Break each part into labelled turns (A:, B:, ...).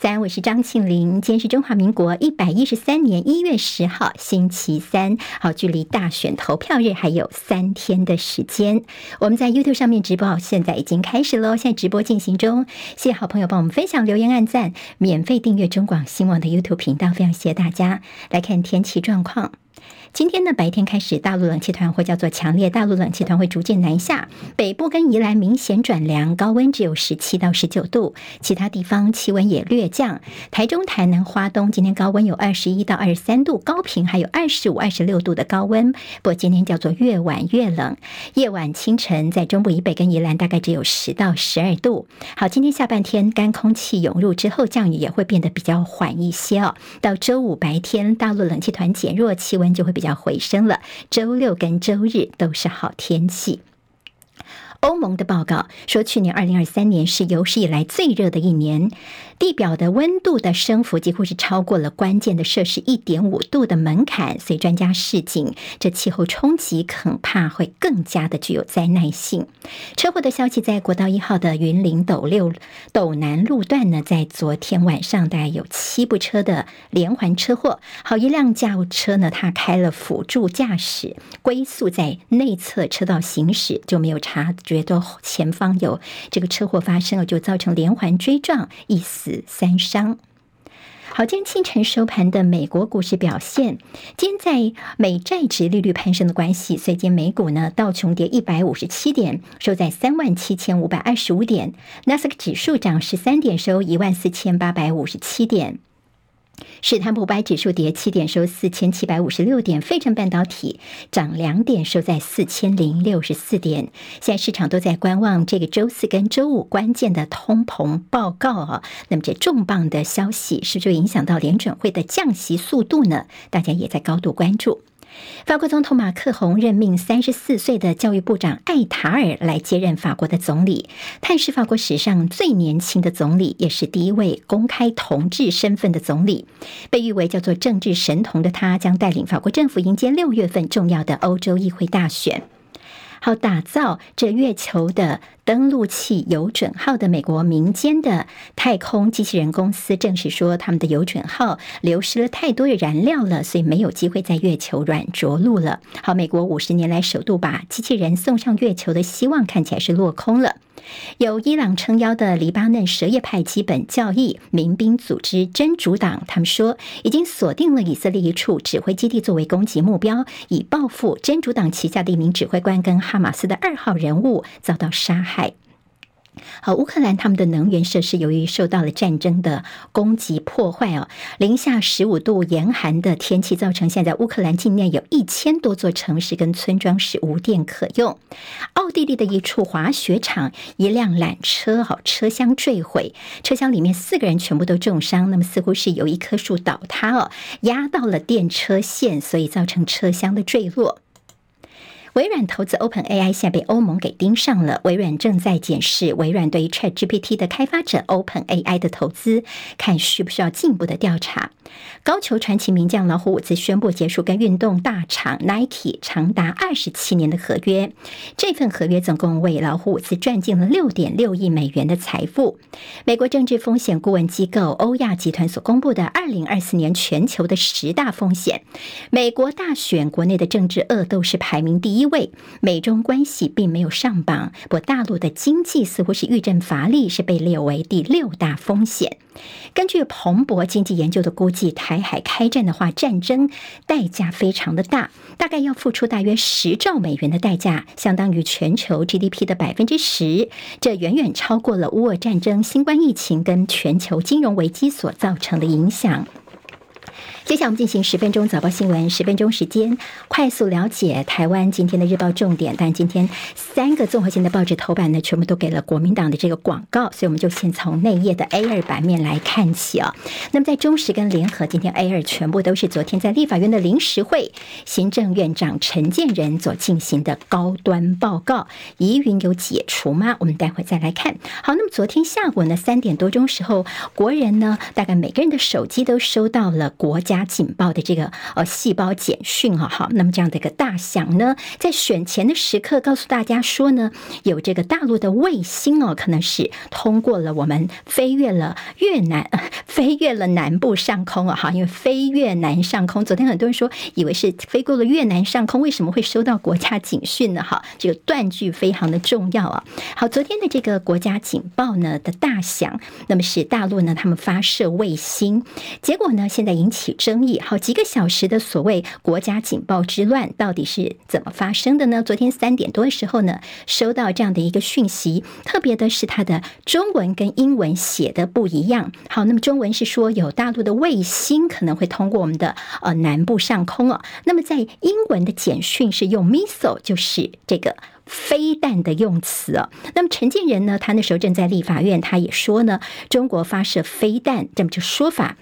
A: 早安，我是张庆玲。今天是中华民国一百一十三年一月十号，星期三。好，距离大选投票日还有三天的时间。我们在 YouTube 上面直播，现在已经开始喽，现在直播进行中。谢谢好朋友帮我们分享、留言、按赞，免费订阅中广新闻网的 YouTube 频道，非常谢谢大家。来看天气状况。今天呢，白天开始，大陆冷气团或叫做强烈大陆冷气团会逐渐南下，北部跟宜兰明显转凉，高温只有十七到十九度，其他地方气温也略降。台中、台南、花东今天高温有二十一到二十三度，高屏还有二十五、二十六度的高温。不过今天叫做越晚越冷，夜晚清晨在中部以北跟宜兰大概只有十到十二度。好，今天下半天干空气涌入之后，降雨也会变得比较缓一些哦。到周五白天，大陆冷气团减弱，气温就会要回升了，周六跟周日都是好天气。欧盟的报告说，去年二零二三年是有史以来最热的一年。地表的温度的升幅几乎是超过了关键的摄氏一点五度的门槛，所以专家示警，这气候冲击恐怕会更加的具有灾难性。车祸的消息，在国道一号的云林斗六斗南路段呢，在昨天晚上大概有七部车的连环车祸。好，一辆驾驶车呢，他开了辅助驾驶，龟速在内侧车道行驶，就没有查觉得前方有这个车祸发生了，就造成连环追撞，一死。三伤。好，今天清晨收盘的美国股市表现，今天在美债殖利率攀升的关系，所以今天美股呢道琼跌一百五十七点，收在三万七千五百二十五点；纳斯克指数涨十三点，收一万四千八百五十七点。史坦普白指数跌七点，收四千七百五十六点；费城半导体涨两点，收在四千零六十四点。现在市场都在观望这个周四跟周五关键的通膨报告啊。那么这重磅的消息是不是就影响到联准会的降息速度呢？大家也在高度关注。法国总统马克宏任命三十四岁的教育部长艾塔尔来接任法国的总理，他是法国史上最年轻的总理，也是第一位公开同志身份的总理。被誉为叫做政治神童的他，将带领法国政府迎接六月份重要的欧洲议会大选。好，打造这月球的登陆器游准号的美国民间的太空机器人公司证实说，他们的游准号流失了太多的燃料了，所以没有机会在月球软着陆了。好，美国五十年来首度把机器人送上月球的希望看起来是落空了。有伊朗撑腰的黎巴嫩什叶派基本教义民兵组织真主党，他们说已经锁定了以色列一处指挥基地作为攻击目标，以报复真主党旗下的一名指挥官跟哈马斯的二号人物遭到杀害。好，乌克兰他们的能源设施由于受到了战争的攻击破坏哦，零下十五度严寒的天气造成现在乌克兰境内有一千多座城市跟村庄是无电可用。奥地利的一处滑雪场，一辆缆车哦车厢坠毁，车厢里面四个人全部都重伤，那么似乎是有一棵树倒塌哦，压到了电车线，所以造成车厢的坠落。微软投资 OpenAI，现在被欧盟给盯上了。微软正在检视微软对于 ChatGPT 的开发者 OpenAI 的投资，看需不需要进一步的调查。高球传奇名将老虎伍兹宣布结束跟运动大厂 Nike 长达二十七年的合约。这份合约总共为老虎伍兹赚进了六点六亿美元的财富。美国政治风险顾问机构欧亚集团所公布的二零二四年全球的十大风险，美国大选国内的政治恶斗是排名第一。位美中关系并没有上榜，不过大陆的经济似乎是遇阵乏力，是被列为第六大风险。根据彭博经济研究的估计，台海开战的话，战争代价非常的大，大概要付出大约十兆美元的代价，相当于全球 GDP 的百分之十，这远远超过了乌俄战争、新冠疫情跟全球金融危机所造成的影响。接下来我们进行十分钟早报新闻，十分钟时间快速了解台湾今天的日报重点。但今天三个综合性的报纸头版呢，全部都给了国民党的这个广告，所以我们就先从内页的 A 二版面来看起啊。那么在中时跟联合，今天 A 二全部都是昨天在立法院的临时会，行政院长陈建仁所进行的高端报告，疑云有解除吗？我们待会再来看。好，那么昨天下午呢三点多钟时候，国人呢大概每个人的手机都收到了国。国家警报的这个呃细胞简讯啊，好，那么这样的一个大响呢，在选前的时刻告诉大家说呢，有这个大陆的卫星哦，可能是通过了我们飞越了越南，飞越了南部上空啊，哈，因为飞越南上空，昨天很多人说以为是飞过了越南上空，为什么会收到国家警讯呢？哈，这个断句非常的重要啊。好，昨天的这个国家警报呢的大响，那么是大陆呢他们发射卫星，结果呢现在引起起争议，好几个小时的所谓国家警报之乱到底是怎么发生的呢？昨天三点多的时候呢，收到这样的一个讯息，特别的是它的中文跟英文写的不一样。好，那么中文是说有大陆的卫星可能会通过我们的呃南部上空哦，那么在英文的简讯是用 missile，就是这个。飞弹的用词哦，那么陈建仁呢？他那时候正在立法院，他也说呢，中国发射飞弹这么就说法。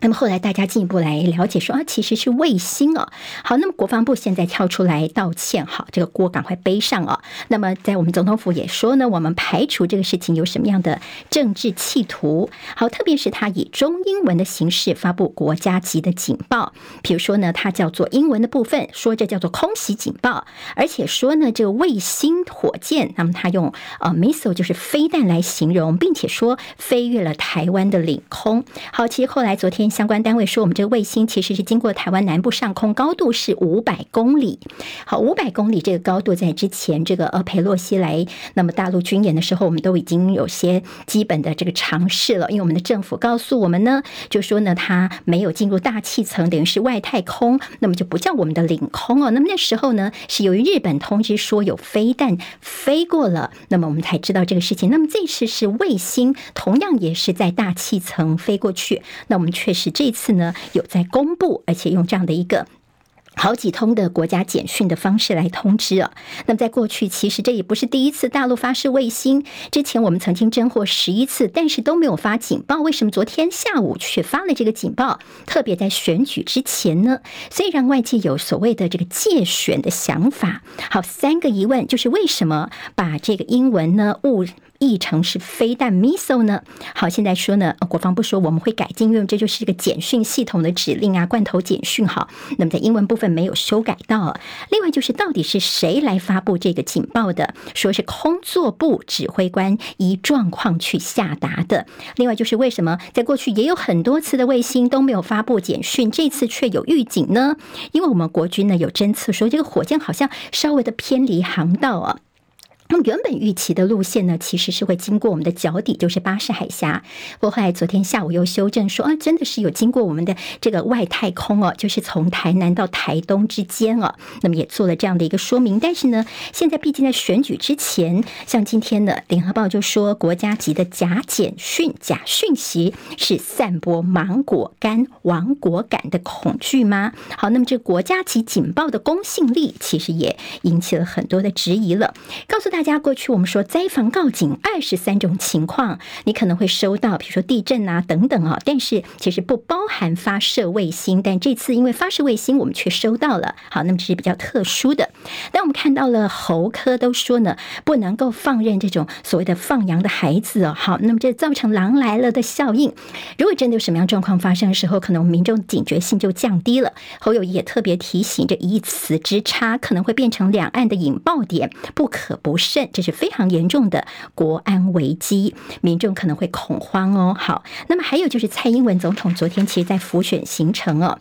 A: 那么后来大家进一步来了解说啊，其实是卫星哦。好，那么国防部现在跳出来道歉，好，这个锅赶快背上哦。那么在我们总统府也说呢，我们排除这个事情有什么样的政治企图。好，特别是他以中英文的形式发布国家级的警报，比如说呢，它叫做英文的部分说这叫做空袭警报，而且说呢这个卫星火箭，那么他用呃 missile 就是飞弹来形容，并且说飞越了台湾的领空。好，其实后来昨天。相关单位说，我们这个卫星其实是经过台湾南部上空，高度是五百公里。好，五百公里这个高度，在之前这个呃佩洛西来那么大陆军演的时候，我们都已经有些基本的这个尝试了。因为我们的政府告诉我们呢，就说呢，它没有进入大气层，等于是外太空，那么就不叫我们的领空哦。那么那时候呢，是由于日本通知说有飞弹飞过了，那么我们才知道这个事情。那么这次是卫星，同样也是在大气层飞过去，那我们确。是这次呢，有在公布，而且用这样的一个好几通的国家简讯的方式来通知啊。那么在过去，其实这也不是第一次大陆发射卫星，之前我们曾经侦获十一次，但是都没有发警报。为什么昨天下午却发了这个警报？特别在选举之前呢？所以让外界有所谓的这个介选的想法。好，三个疑问就是为什么把这个英文呢误译成是飞弹 missile 呢？好，现在说呢，国防部说我们会改进，因为这就是一个简讯系统的指令啊，罐头简讯。好，那么在英文部分没有修改到。另外就是到底是谁来发布这个警报的？说是空作部指挥官依状况去下达的。另外就是为什么在过去也有很多次的卫星都没有发布简讯，这次却有预警呢？因为我们国军呢有侦测说这个火箭好像稍微的偏离航道啊。那么原本预期的路线呢，其实是会经过我们的脚底，就是巴士海峡。不过后来昨天下午又修正说，啊，真的是有经过我们的这个外太空哦，就是从台南到台东之间哦。那么也做了这样的一个说明。但是呢，现在毕竟在选举之前，像今天的联合报就说，国家级的假简讯、假讯息是散播芒果干、亡国感的恐惧吗？好，那么这国家级警报的公信力，其实也引起了很多的质疑了。告诉大家，过去我们说灾防告警二十三种情况，你可能会收到，比如说地震啊等等啊，但是其实不包含发射卫星。但这次因为发射卫星，我们却收到了。好，那么这是比较特殊的。但我们看到了侯科都说呢，不能够放任这种所谓的放羊的孩子哦。好，那么这造成狼来了的效应。如果真的有什么样状况发生的时候，可能我们民众警觉性就降低了。侯友宜也特别提醒，这一词之差可能会变成两岸的引爆点，不可不。这是非常严重的国安危机，民众可能会恐慌哦。好，那么还有就是蔡英文总统昨天其实在浮选行程哦。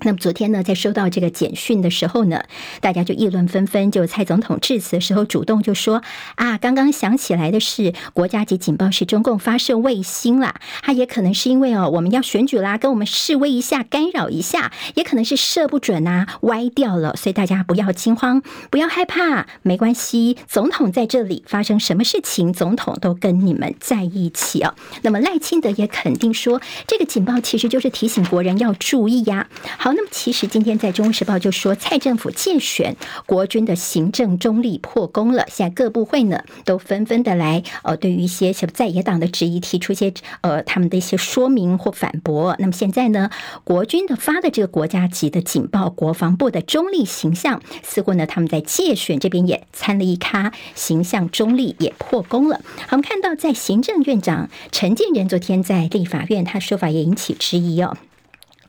A: 那么昨天呢，在收到这个简讯的时候呢，大家就议论纷纷。就蔡总统致辞的时候，主动就说：“啊，刚刚想起来的是，国家级警报是中共发射卫星啦。他也可能是因为哦，我们要选举啦，跟我们示威一下，干扰一下，也可能是射不准啊，歪掉了。所以大家不要惊慌，不要害怕，没关系。总统在这里，发生什么事情，总统都跟你们在一起哦。那么赖清德也肯定说，这个警报其实就是提醒国人要注意呀。”好，那么其实今天在《中时报》就说，蔡政府介选国军的行政中立破功了。现在各部会呢都纷纷的来呃，对于一些什么在野党的质疑提出一些呃他们的一些说明或反驳。那么现在呢，国军的发的这个国家级的警报，国防部的中立形象似乎呢他们在介选这边也参了一咖，形象中立也破功了。好，我们看到在行政院长陈建仁昨天在立法院，他说法也引起质疑哦。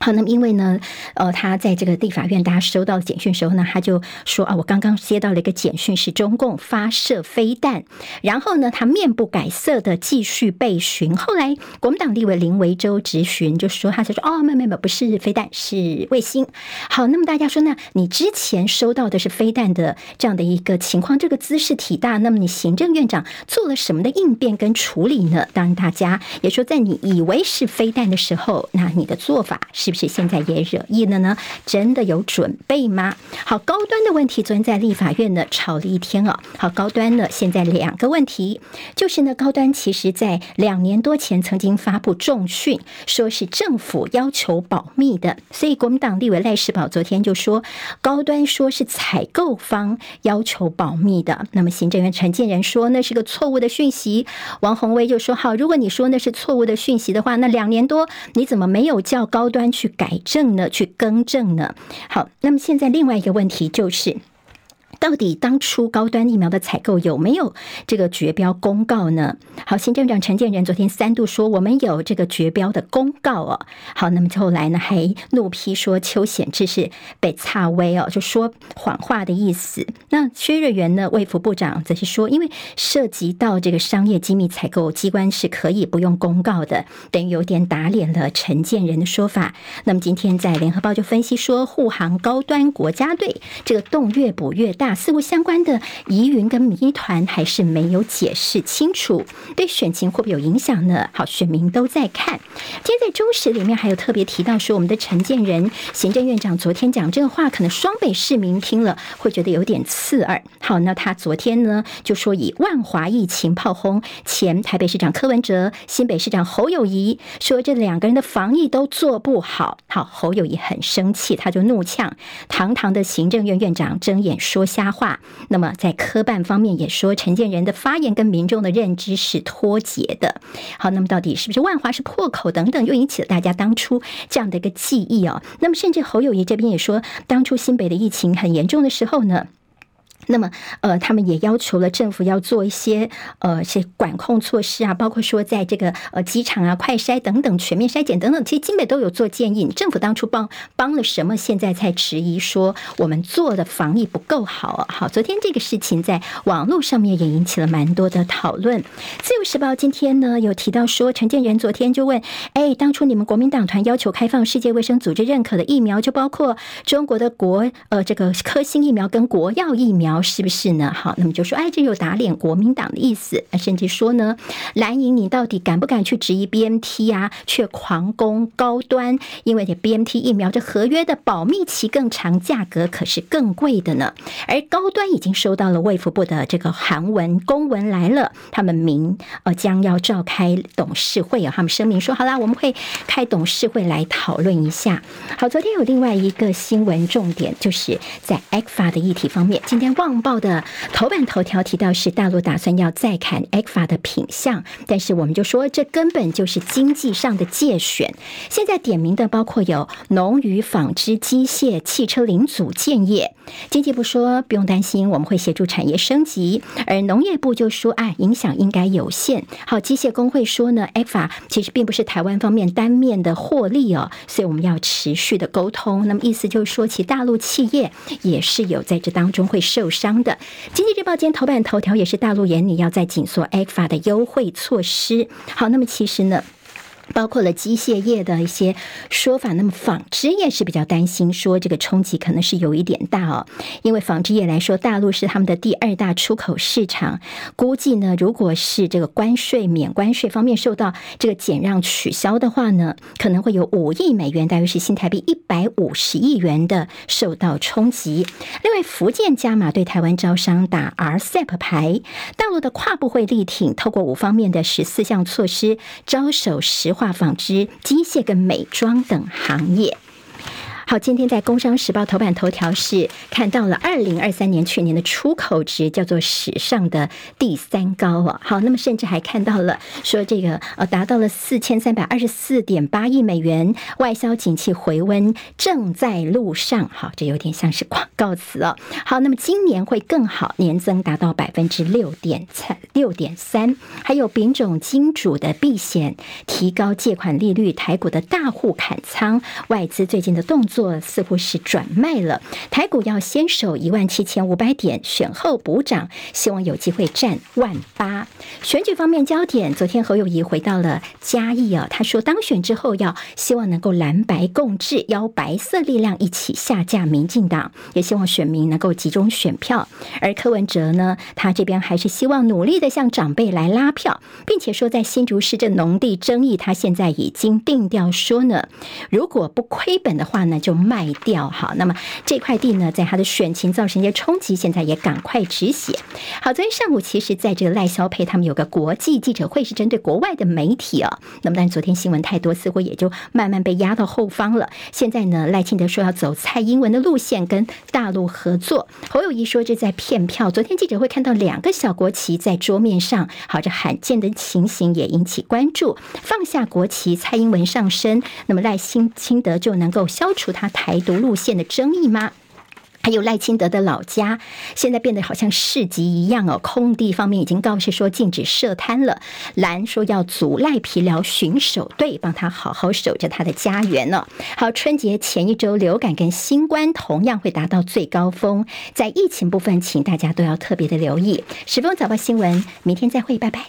A: 好，那么因为呢，呃，他在这个地法院，大家收到简讯时候呢，他就说啊，我刚刚接到了一个简讯，是中共发射飞弹，然后呢，他面不改色的继续被询。后来国民党立委林维洲质询，就说他就说哦，没有没，不是飞弹，是卫星。好，那么大家说，那你之前收到的是飞弹的这样的一个情况，这个姿势体大，那么你行政院长做了什么的应变跟处理呢？当然，大家也说，在你以为是飞弹的时候，那你的做法是。是不是现在也惹意了呢？真的有准备吗？好，高端的问题，昨天在立法院呢吵了一天哦。好，高端呢现在两个问题，就是呢高端其实在两年多前曾经发布重讯，说是政府要求保密的，所以国民党立委赖世宝昨天就说高端说是采购方要求保密的。那么行政院陈建仁说那是个错误的讯息，王宏威就说好，如果你说那是错误的讯息的话，那两年多你怎么没有叫高端？去改正呢？去更正呢？好，那么现在另外一个问题就是。到底当初高端疫苗的采购有没有这个绝标公告呢？好，行政长陈建仁昨天三度说我们有这个绝标的公告哦。好，那么后来呢还怒批说邱显智是被差威哦，就说谎话的意思。那薛瑞元呢卫福部长则是说，因为涉及到这个商业机密采购，机关是可以不用公告的，等于有点打脸了陈建仁的说法。那么今天在联合报就分析说，护航高端国家队这个洞越补越大。似乎相关的疑云跟谜团还是没有解释清楚，对选情会不会有影响呢？好，选民都在看。今天在中时里面还有特别提到说，我们的陈建仁行政院长昨天讲这个话，可能双北市民听了会觉得有点刺耳。好，那他昨天呢就说以万华疫情炮轰前台北市长柯文哲、新北市长侯友谊，说这两个人的防疫都做不好。好，侯友谊很生气，他就怒呛堂堂的行政院院长睁眼说瞎话。那么在科办方面也说，陈建仁的发言跟民众的认知是脱节的。好，那么到底是不是万华是破口等等，又引起了大家当初这样的一个记忆哦。那么甚至侯友谊这边也说，当初新北的疫情很严重的时候呢。那么，呃，他们也要求了政府要做一些呃些管控措施啊，包括说在这个呃机场啊、快筛等等全面筛检等等，其实金北都有做建议。政府当初帮帮了什么？现在才质疑说我们做的防疫不够好啊。好，昨天这个事情在网络上面也引起了蛮多的讨论。自由时报今天呢有提到说，陈建仁昨天就问：哎，当初你们国民党团要求开放世界卫生组织认可的疫苗，就包括中国的国呃这个科兴疫苗跟国药疫苗。是不是呢？好，那么就说，哎，这有打脸国民党的意思，甚至说呢，蓝营你到底敢不敢去质疑 BMT 啊？却狂攻高端，因为这 BMT 疫苗这合约的保密期更长，价格可是更贵的呢。而高端已经收到了卫福部的这个韩文公文来了，他们明呃将要召开董事会啊，他们声明说，好啦，我们会开董事会来讨论一下。好，昨天有另外一个新闻重点，就是在 ECFA 的议题方面，今天忘旺报的头版头条提到是大陆打算要再砍 ECFA 的品项，但是我们就说这根本就是经济上的介选。现在点名的包括有农渔纺织、机械、汽车零组件业。经济部说不用担心，我们会协助产业升级，而农业部就说啊，影响应该有限。好，机械工会说呢，ECFA 其实并不是台湾方面单面的获利哦，所以我们要持续的沟通。那么意思就是说，其大陆企业也是有在这当中会受商。的《经济日报》今天头版头条也是大陆眼里要在紧缩 ECFA 的优惠措施。好，那么其实呢？包括了机械业的一些说法，那么纺织业是比较担心，说这个冲击可能是有一点大哦。因为纺织业来说，大陆是他们的第二大出口市场，估计呢，如果是这个关税免关税方面受到这个减让取消的话呢，可能会有五亿美元，大约是新台币一百五十亿元的受到冲击。另外，福建加码对台湾招商打 RCEP 牌，大陆的跨部会力挺，透过五方面的十四项措施招手石化、纺织、机械跟美妆等行业。好，今天在《工商时报》头版头条是看到了二零二三年去年的出口值叫做史上的第三高哦。好，那么甚至还看到了说这个呃达到了四千三百二十四点八亿美元，外销景气回温正在路上。好，这有点像是广告词哦。好，那么今年会更好，年增达到百分之六点三六点三，还有丙种金主的避险，提高借款利率，台股的大户砍仓，外资最近的动作。做似乎是转卖了，台股要先守一万七千五百点，选后补涨，希望有机会站万八。选举方面焦点，昨天侯友谊回到了嘉义啊，他说当选之后要希望能够蓝白共治，邀白色力量一起下架民进党，也希望选民能够集中选票。而柯文哲呢，他这边还是希望努力的向长辈来拉票，并且说在新竹市这农地争议，他现在已经定调说呢，如果不亏本的话呢，就就卖掉好，那么这块地呢，在他的选情造成一些冲击，现在也赶快止血。好，昨天上午，其实在这个赖萧佩他们有个国际记者会，是针对国外的媒体啊、那么，但是昨天新闻太多，似乎也就慢慢被压到后方了。现在呢，赖清德说要走蔡英文的路线，跟大陆合作。侯友谊说这在骗票。昨天记者会看到两个小国旗在桌面上，好，这罕见的情形也引起关注。放下国旗，蔡英文上身，那么赖清清德就能够消除他台独路线的争议吗？还有赖清德的老家，现在变得好像市集一样哦。空地方面已经告示说禁止设摊了。蓝说要组赖皮寮巡守队，帮他好好守着他的家园呢。好，春节前一周，流感跟新冠同样会达到最高峰。在疫情部分，请大家都要特别的留意。十分早报新闻，明天再会，拜拜。